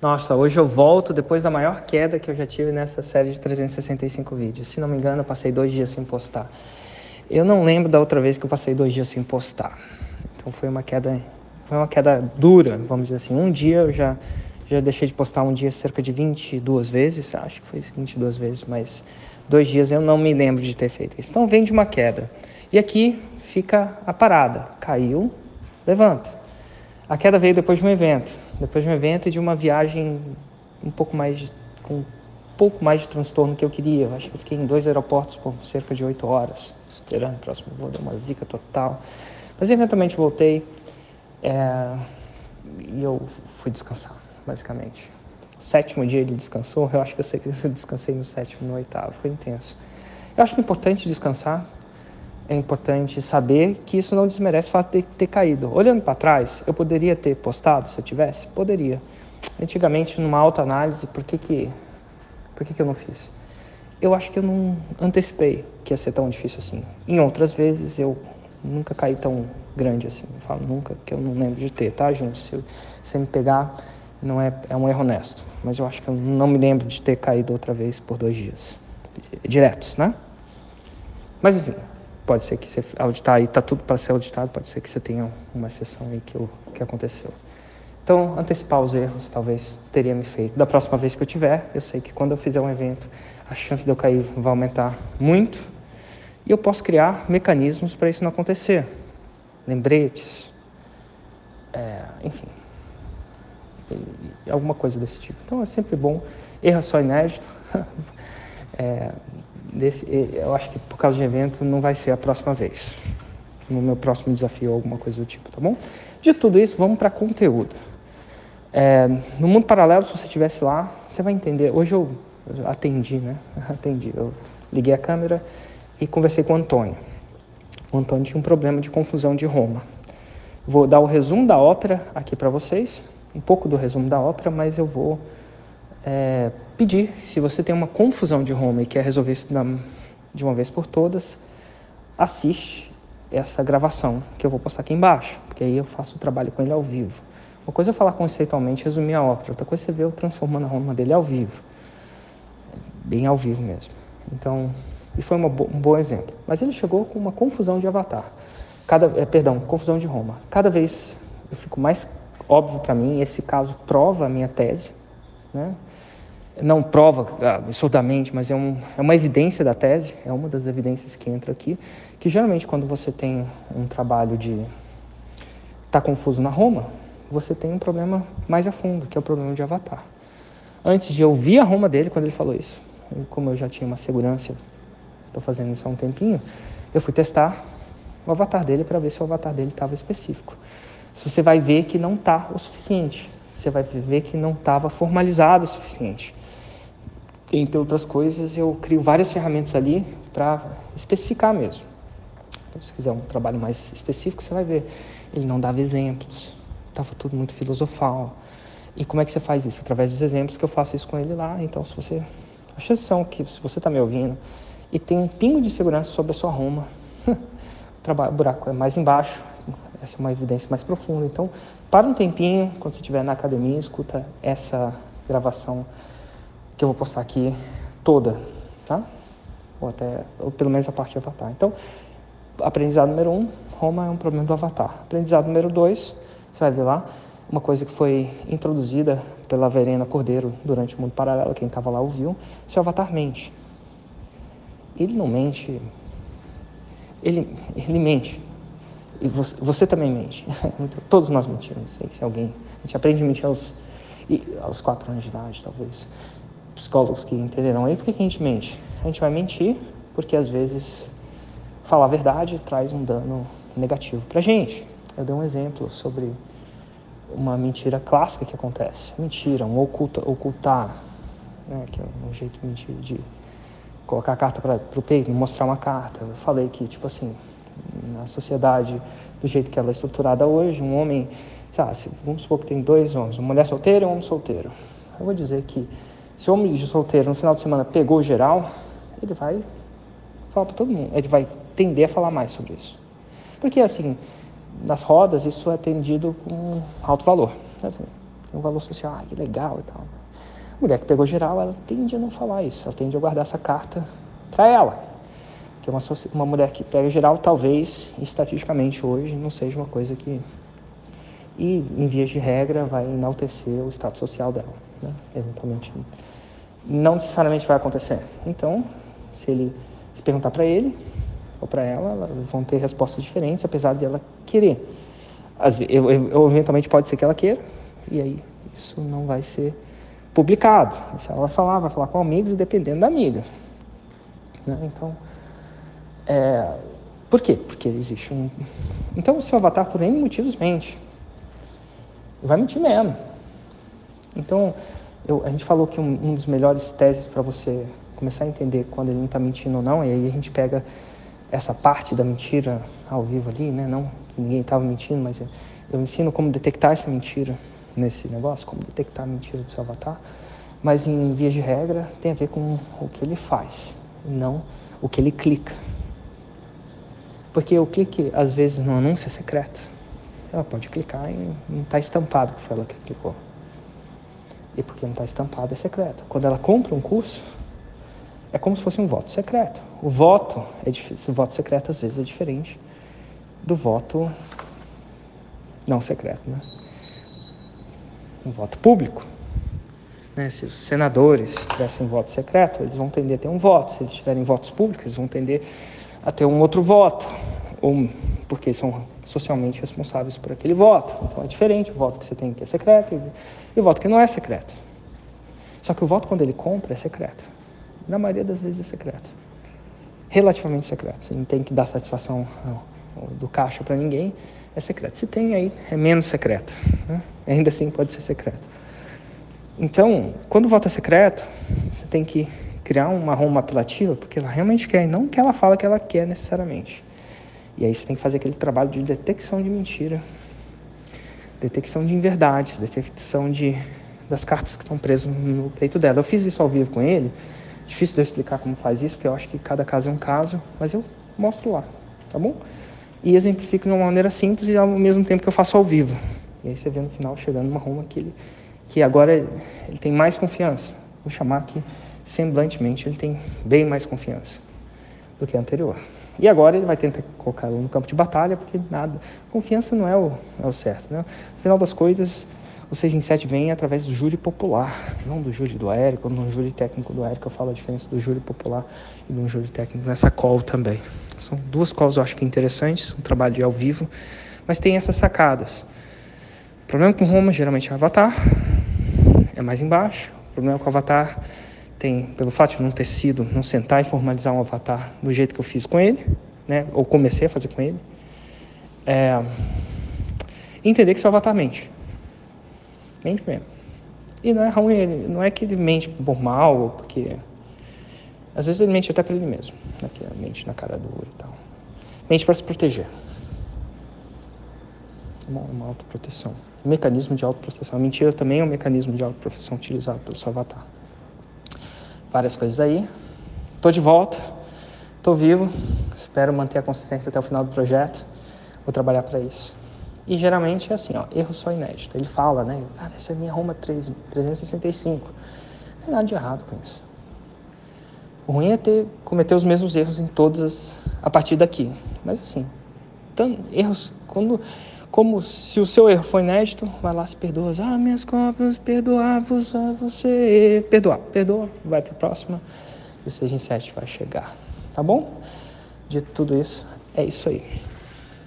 Nossa, hoje eu volto depois da maior queda que eu já tive nessa série de 365 vídeos. Se não me engano, eu passei dois dias sem postar. Eu não lembro da outra vez que eu passei dois dias sem postar. Então foi uma queda, foi uma queda dura, vamos dizer assim. Um dia eu já já deixei de postar um dia cerca de 22 vezes, acho que foi 22 vezes, mas dois dias eu não me lembro de ter feito isso. Então vem de uma queda. E aqui fica a parada. Caiu, levanta. A queda veio depois de um evento depois de um evento e de uma viagem um pouco mais com um pouco mais de transtorno que eu queria. Eu acho que eu fiquei em dois aeroportos por cerca de oito horas, esperando o próximo voo, deu uma zica total. Mas eventualmente voltei é, e eu fui descansar, basicamente. Sétimo dia ele descansou, eu acho que eu sei que eu descansei no sétimo, no oitavo, foi intenso. Eu acho que é importante descansar, é importante saber que isso não desmerece o fato de ter caído. Olhando para trás, eu poderia ter postado se eu tivesse? Poderia. Antigamente, numa autoanálise, por que que, por que que eu não fiz? Eu acho que eu não antecipei que ia ser tão difícil assim. Em outras vezes, eu nunca caí tão grande assim. Eu falo nunca, que eu não lembro de ter, tá, gente? Se você me pegar, não é, é um erro honesto. Mas eu acho que eu não me lembro de ter caído outra vez por dois dias. Diretos, né? Mas enfim, pode ser que você auditar aí, está tudo para ser auditado, pode ser que você tenha uma exceção aí que, o que aconteceu. Então, antecipar os erros talvez teria me feito. Da próxima vez que eu tiver, eu sei que quando eu fizer um evento, a chance de eu cair vai aumentar muito e eu posso criar mecanismos para isso não acontecer. Lembretes, é, enfim, alguma coisa desse tipo. Então, é sempre bom. Erro é só inédito. é, desse, eu acho que por causa de evento não vai ser a próxima vez. No meu próximo desafio, alguma coisa do tipo, tá bom? De tudo isso, vamos para conteúdo. É, no mundo paralelo, se você estivesse lá, você vai entender. Hoje eu, eu atendi, né? Atendi. Eu liguei a câmera e conversei com o Antônio. O Antônio tinha um problema de confusão de Roma. Vou dar o resumo da ópera aqui para vocês, um pouco do resumo da ópera, mas eu vou é, pedir, se você tem uma confusão de Roma e quer resolver isso de uma vez por todas, assiste essa gravação que eu vou postar aqui embaixo, porque aí eu faço o trabalho com ele ao vivo. Uma coisa é falar conceitualmente, resumir a ópera, outra coisa é você ver eu transformando a Roma dele ao vivo, bem ao vivo mesmo. Então, e foi um bom exemplo. Mas ele chegou com uma confusão de Avatar, cada, é, perdão, confusão de Roma. Cada vez eu fico mais óbvio para mim, esse caso prova a minha tese, né? Não prova absurdamente, mas é, um, é uma evidência da tese, é uma das evidências que entra aqui, que geralmente quando você tem um trabalho de estar tá confuso na Roma, você tem um problema mais a fundo, que é o problema de avatar. Antes de eu ouvir a Roma dele, quando ele falou isso, como eu já tinha uma segurança, estou fazendo isso há um tempinho, eu fui testar o avatar dele para ver se o avatar dele estava específico. Se você vai ver que não está o suficiente, você vai ver que não estava formalizado o suficiente entre outras coisas, eu crio várias ferramentas ali para especificar mesmo. Então, se quiser um trabalho mais específico, você vai ver. Ele não dava exemplos, estava tudo muito filosofal. E como é que você faz isso? Através dos exemplos que eu faço isso com ele lá. Então, se você. A são que, se você está me ouvindo e tem um pingo de segurança sobre a sua Roma, o buraco é mais embaixo, essa é uma evidência mais profunda. Então, para um tempinho, quando você estiver na academia, escuta essa gravação que eu vou postar aqui toda, tá? Ou até, ou pelo menos a parte de avatar. Então, aprendizado número um, Roma é um problema do avatar. Aprendizado número dois, você vai ver lá, uma coisa que foi introduzida pela Verena Cordeiro durante o Mundo Paralelo, quem estava lá ouviu, seu avatar mente. Ele não mente, ele, ele mente. E você, você também mente. Todos nós mentimos. Se alguém, a gente aprende a mentir aos, aos quatro anos de idade, talvez psicólogos que entenderão aí, por que, a gente mente? A gente vai mentir porque às vezes falar a verdade traz um dano negativo para a gente. Eu dei um exemplo sobre uma mentira clássica que acontece. Mentira, um oculta, ocultar, né, que é um jeito de colocar a carta para o peito, mostrar uma carta. Eu falei que, tipo assim, na sociedade, do jeito que ela é estruturada hoje, um homem, sabe, vamos supor que tem dois homens, uma mulher solteira e um homem solteiro. Eu vou dizer que se o homem de solteiro no final de semana pegou geral, ele vai falar para todo mundo, ele vai tender a falar mais sobre isso. Porque assim, nas rodas isso é atendido com alto valor. Assim, Tem um valor social, ah, que legal e tal. A mulher que pegou geral, ela tende a não falar isso, ela tende a guardar essa carta para ela. Porque uma, uma mulher que pega geral, talvez, estatisticamente hoje, não seja uma coisa que. E, em vias de regra, vai enaltecer o status social dela. Né? Eventualmente, não necessariamente vai acontecer. Então, se ele se perguntar para ele ou para ela, vão ter respostas diferentes, apesar de ela querer. Eu, eu, eventualmente pode ser que ela queira, e aí isso não vai ser publicado. Se ela vai falar, vai falar com amigos, dependendo da amiga. Né? Então, é, por quê? Porque existe um. Então, o seu avatar, por N motivos, mente. Vai mentir mesmo. Então, eu, a gente falou que um, um dos melhores teses para você começar a entender quando ele não está mentindo ou não, e aí a gente pega essa parte da mentira ao vivo ali, né? Não que ninguém estava mentindo, mas eu, eu ensino como detectar essa mentira nesse negócio, como detectar a mentira do seu avatar, mas em vias de regra tem a ver com o que ele faz, não o que ele clica. Porque o clique, às vezes, no anúncio é secreto. Ela pode clicar e não está estampado que foi ela que clicou. E porque não está estampado é secreto. Quando ela compra um curso, é como se fosse um voto secreto. O voto é difícil, o voto secreto às vezes é diferente do voto não secreto, né? um voto público. Né? Se os senadores tivessem voto secreto, eles vão tender a ter um voto. Se eles tiverem votos públicos, eles vão tender a ter um outro voto, ou, porque são socialmente responsáveis por aquele voto. Então é diferente o voto que você tem que é secreto e, o voto que não é secreto. Só que o voto, quando ele compra, é secreto. Na maioria das vezes é secreto. Relativamente secreto. Você não tem que dar satisfação do caixa para ninguém, é secreto. Se tem, aí é menos secreto. Né? Ainda assim pode ser secreto. Então, quando o voto é secreto, você tem que criar uma Roma apelativa, porque ela realmente quer, e não que ela fala que ela quer necessariamente. E aí você tem que fazer aquele trabalho de detecção de mentira, detecção de inverdades, detecção de, das cartas que estão presas no peito dela. Eu fiz isso ao vivo com ele, difícil de eu explicar como faz isso, porque eu acho que cada caso é um caso, mas eu mostro lá, tá bom? e exemplifico de uma maneira simples e ao mesmo tempo que eu faço ao vivo. E aí você vê no final chegando uma Roma que, ele, que agora ele tem mais confiança. Vou chamar que semblantemente ele tem bem mais confiança do que a anterior. E agora ele vai tentar colocá-lo no campo de batalha, porque nada, confiança não é o, é o certo. Né? No final das coisas, o 6 em 7 vem através do júri popular, não do júri do Érico, não do júri técnico do Érico. Eu falo a diferença do júri popular e do júri técnico nessa call também. São duas calls eu acho que interessantes, um trabalho de ao vivo, mas tem essas sacadas. O problema com Roma geralmente é o avatar, é mais embaixo. O problema com o avatar tem, pelo fato de não ter sido, não sentar e formalizar um avatar do jeito que eu fiz com ele, né, ou comecei a fazer com ele, é entender que seu avatar mente. Mente mesmo. E não é ruim, ele, não é que ele mente por mal, porque. Às vezes ele mente até para ele mesmo. Né? Que mente na cara dura e tal. Mente para se proteger. Uma, uma autoproteção. Um mecanismo de autoproteção. A mentira também é um mecanismo de autoproteção utilizado pelo seu avatar. Várias coisas aí. Estou de volta. Estou vivo. Espero manter a consistência até o final do projeto. Vou trabalhar para isso. E geralmente é assim, ó, erro só inédito. Ele fala, né? Cara, essa é minha Roma 3, 365. Não tem nada de errado com isso. O ruim é ter, cometer os mesmos erros em todas as, a partir daqui. Mas assim, tão, erros, quando, como se o seu erro foi inédito, vai lá se perdoa. Ah, minhas cópias, perdoar-vos a você. Perdoar, perdoa, vai para a próxima. E o 6 em 7 vai chegar. Tá bom? De tudo isso, é isso aí.